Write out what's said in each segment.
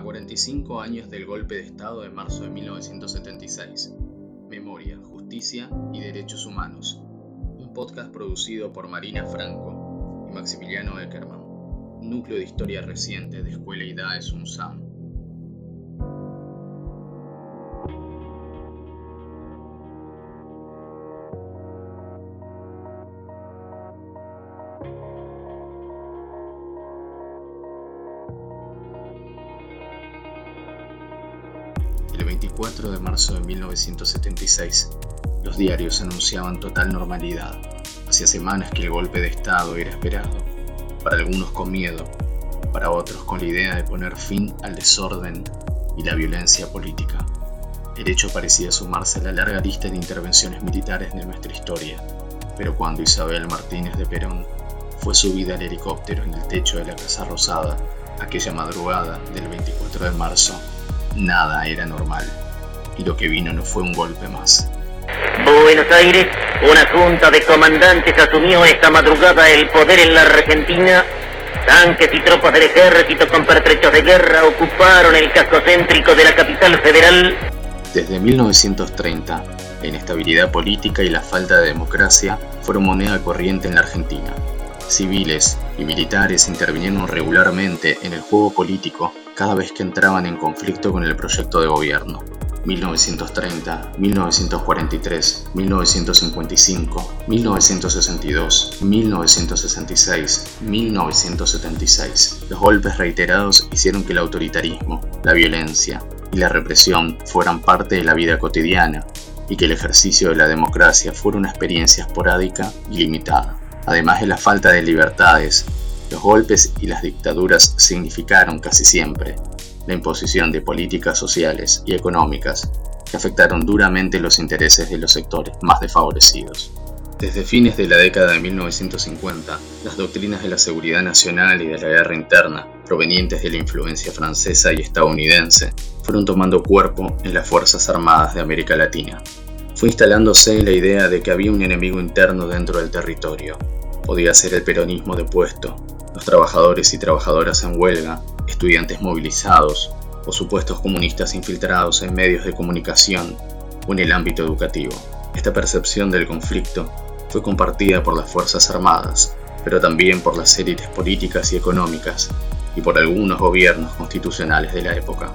A 45 años del golpe de Estado de marzo de 1976. Memoria, Justicia y Derechos Humanos. Un podcast producido por Marina Franco y Maximiliano Eckerman. Núcleo de Historia Reciente de Escuela IDAES UNSAM. El 24 de marzo de 1976, los diarios anunciaban total normalidad. Hacía semanas que el golpe de Estado era esperado, para algunos con miedo, para otros con la idea de poner fin al desorden y la violencia política. El hecho parecía sumarse a la larga lista de intervenciones militares de nuestra historia, pero cuando Isabel Martínez de Perón fue subida al helicóptero en el techo de la Casa Rosada aquella madrugada del 24 de marzo, nada era normal. Y lo que vino no fue un golpe más. Buenos Aires, una junta de comandantes asumió esta madrugada el poder en la Argentina. Tanques y tropas del ejército con pertrechos de guerra ocuparon el casco céntrico de la capital federal. Desde 1930, la inestabilidad política y la falta de democracia fueron moneda corriente en la Argentina. Civiles y militares intervinieron regularmente en el juego político cada vez que entraban en conflicto con el proyecto de gobierno. 1930, 1943, 1955, 1962, 1966, 1976. Los golpes reiterados hicieron que el autoritarismo, la violencia y la represión fueran parte de la vida cotidiana y que el ejercicio de la democracia fuera una experiencia esporádica y limitada. Además de la falta de libertades, los golpes y las dictaduras significaron casi siempre la imposición de políticas sociales y económicas que afectaron duramente los intereses de los sectores más desfavorecidos. Desde fines de la década de 1950, las doctrinas de la seguridad nacional y de la guerra interna, provenientes de la influencia francesa y estadounidense, fueron tomando cuerpo en las Fuerzas Armadas de América Latina. Fue instalándose la idea de que había un enemigo interno dentro del territorio. Podía ser el peronismo depuesto, los trabajadores y trabajadoras en huelga, estudiantes movilizados o supuestos comunistas infiltrados en medios de comunicación o en el ámbito educativo. Esta percepción del conflicto fue compartida por las Fuerzas Armadas, pero también por las élites políticas y económicas y por algunos gobiernos constitucionales de la época.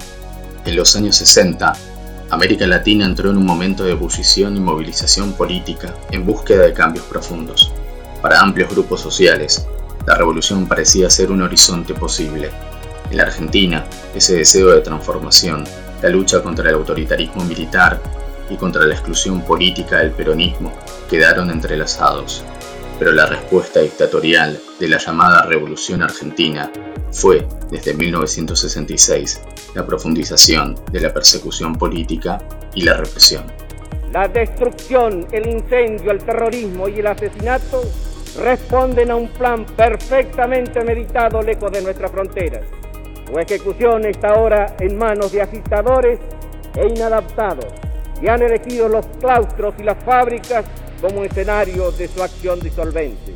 En los años 60, América Latina entró en un momento de ebullición y movilización política en búsqueda de cambios profundos. Para amplios grupos sociales, la revolución parecía ser un horizonte posible. En la Argentina, ese deseo de transformación, la lucha contra el autoritarismo militar y contra la exclusión política del peronismo quedaron entrelazados. Pero la respuesta dictatorial de la llamada Revolución Argentina fue, desde 1966, la profundización de la persecución política y la represión. La destrucción, el incendio, el terrorismo y el asesinato responden a un plan perfectamente meditado lejos de nuestras fronteras. Su ejecución está ahora en manos de agitadores e inadaptados y han elegido los claustros y las fábricas como escenario de su acción disolvente.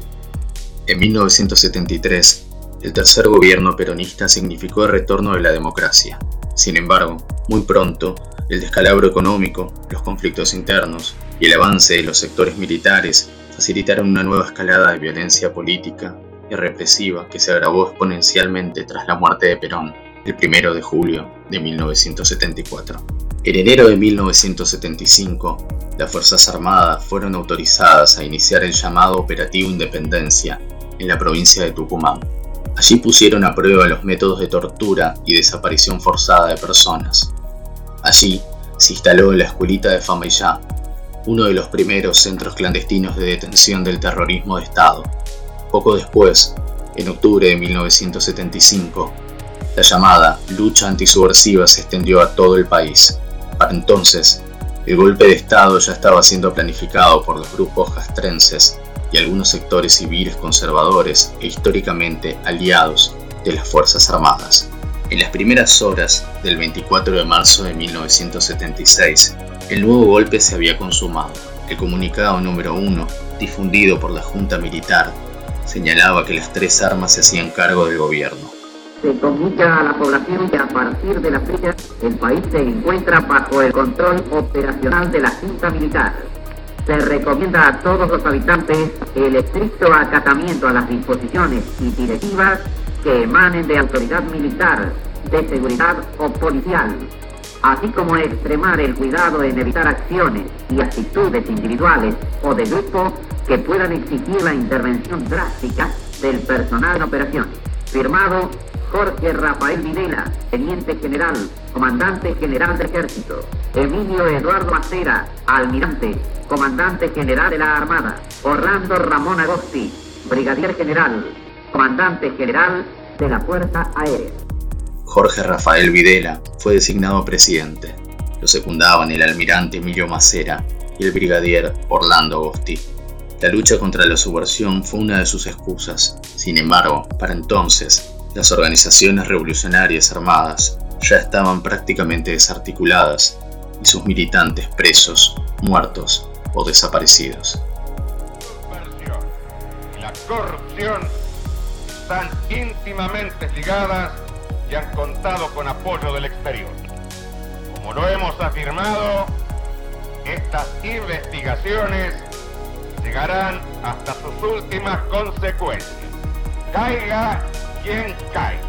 En 1973, el tercer gobierno peronista significó el retorno de la democracia. Sin embargo, muy pronto, el descalabro económico, los conflictos internos y el avance de los sectores militares facilitaron una nueva escalada de violencia política y represiva que se agravó exponencialmente tras la muerte de Perón, el 1 de julio de 1974. En enero de 1975, las Fuerzas Armadas fueron autorizadas a iniciar el llamado Operativo Independencia en la provincia de Tucumán. Allí pusieron a prueba los métodos de tortura y desaparición forzada de personas. Allí se instaló la escuelita de Fameyá, uno de los primeros centros clandestinos de detención del terrorismo de Estado. Poco después, en octubre de 1975, la llamada lucha antisubversiva se extendió a todo el país. Para entonces, el golpe de Estado ya estaba siendo planificado por los grupos castrenses y algunos sectores civiles conservadores e históricamente aliados de las Fuerzas Armadas. En las primeras horas del 24 de marzo de 1976, el nuevo golpe se había consumado. El comunicado número uno, difundido por la Junta Militar, señalaba que las tres armas se hacían cargo del gobierno. se comunica a la población que a partir de la fecha el país se encuentra bajo el control operacional de la Junta Militar. Se recomienda a todos los habitantes el estricto acatamiento a las disposiciones y directivas que emanen de autoridad militar, de seguridad o policial, así como extremar el cuidado en evitar acciones y actitudes individuales o de grupo que puedan exigir la intervención drástica del personal en operación. Firmado Jorge Rafael Videla, Teniente General, Comandante General del Ejército. Emilio Eduardo Acera, Almirante, Comandante General de la Armada. Orlando Ramón Agosti, Brigadier General, Comandante General de la Fuerza Aérea. Jorge Rafael Videla fue designado presidente. Lo secundaban el almirante Emilio Macera y el brigadier Orlando Agosti. La lucha contra la subversión fue una de sus excusas. Sin embargo, para entonces, las organizaciones revolucionarias armadas ya estaban prácticamente desarticuladas y sus militantes presos, muertos o desaparecidos. y la corrupción están íntimamente ligadas y han contado con apoyo del exterior. Como lo hemos afirmado, estas investigaciones llegarán hasta sus últimas consecuencias. Caiga quien caiga.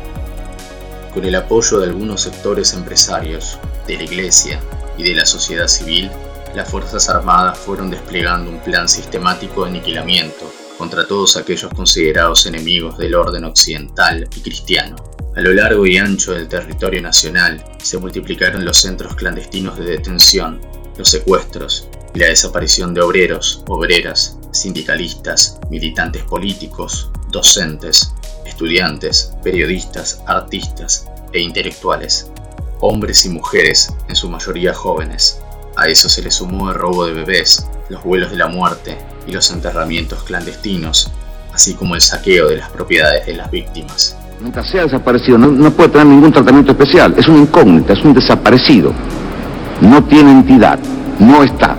Con el apoyo de algunos sectores empresarios, de la Iglesia y de la sociedad civil, las Fuerzas Armadas fueron desplegando un plan sistemático de aniquilamiento contra todos aquellos considerados enemigos del orden occidental y cristiano. A lo largo y ancho del territorio nacional se multiplicaron los centros clandestinos de detención, los secuestros la desaparición de obreros, obreras, sindicalistas, militantes políticos, docentes, estudiantes, periodistas, artistas e intelectuales, hombres y mujeres, en su mayoría jóvenes. A eso se le sumó el robo de bebés, los vuelos de la muerte y los enterramientos clandestinos, así como el saqueo de las propiedades de las víctimas. Mientras sea desaparecido, no, no puede tener ningún tratamiento especial. Es una incógnita, es un desaparecido. No tiene entidad, no está.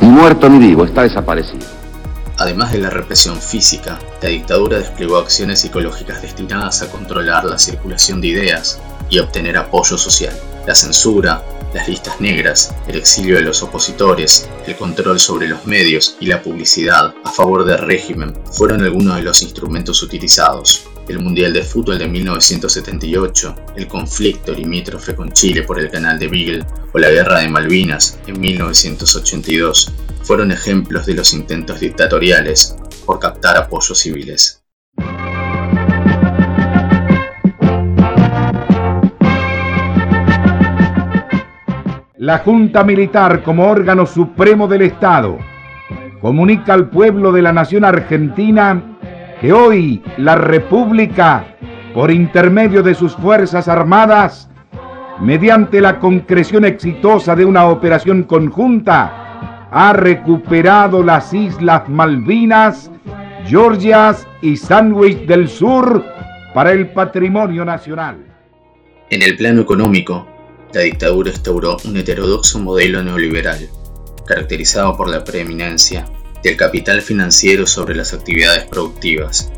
Muerto ni vivo, está desaparecido. Además de la represión física, la dictadura desplegó acciones psicológicas destinadas a controlar la circulación de ideas y obtener apoyo social. La censura, las listas negras, el exilio de los opositores, el control sobre los medios y la publicidad a favor del régimen fueron algunos de los instrumentos utilizados. El Mundial de Fútbol de 1978, el conflicto limítrofe con Chile por el canal de Beagle o la Guerra de Malvinas en 1982 fueron ejemplos de los intentos dictatoriales por captar apoyos civiles. La Junta Militar como órgano supremo del Estado comunica al pueblo de la nación argentina que hoy la República, por intermedio de sus Fuerzas Armadas, mediante la concreción exitosa de una operación conjunta, ha recuperado las Islas Malvinas, Georgias y Sandwich del Sur para el patrimonio nacional. En el plano económico, la dictadura instauró un heterodoxo modelo neoliberal, caracterizado por la preeminencia del capital financiero sobre las actividades productivas,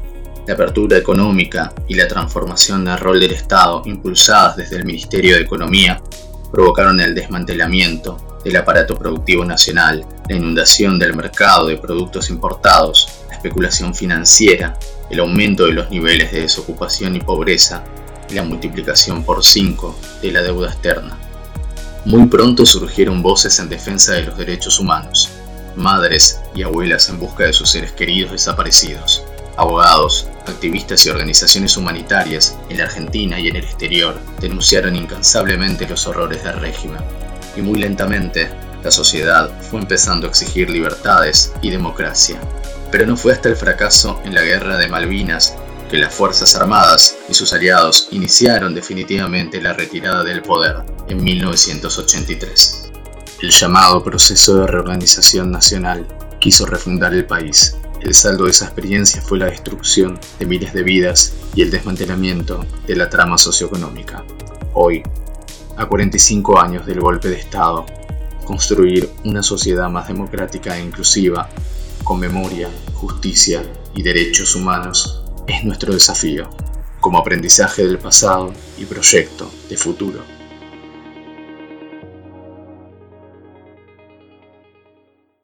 la apertura económica y la transformación del rol del Estado impulsadas desde el Ministerio de Economía provocaron el desmantelamiento del aparato productivo nacional, la inundación del mercado de productos importados, la especulación financiera, el aumento de los niveles de desocupación y pobreza y la multiplicación por cinco de la deuda externa. Muy pronto surgieron voces en defensa de los derechos humanos, madres y abuelas en busca de sus seres queridos desaparecidos, abogados, activistas y organizaciones humanitarias en la Argentina y en el exterior denunciaron incansablemente los horrores del régimen. Y muy lentamente, la sociedad fue empezando a exigir libertades y democracia. Pero no fue hasta el fracaso en la guerra de Malvinas que las Fuerzas Armadas y sus aliados iniciaron definitivamente la retirada del poder en 1983. El llamado proceso de reorganización nacional quiso refundar el país. El saldo de esa experiencia fue la destrucción de miles de vidas y el desmantelamiento de la trama socioeconómica. Hoy, a 45 años del golpe de Estado, construir una sociedad más democrática e inclusiva, con memoria, justicia y derechos humanos, es nuestro desafío. como aprendizaje del pasado y proyecto de futuro.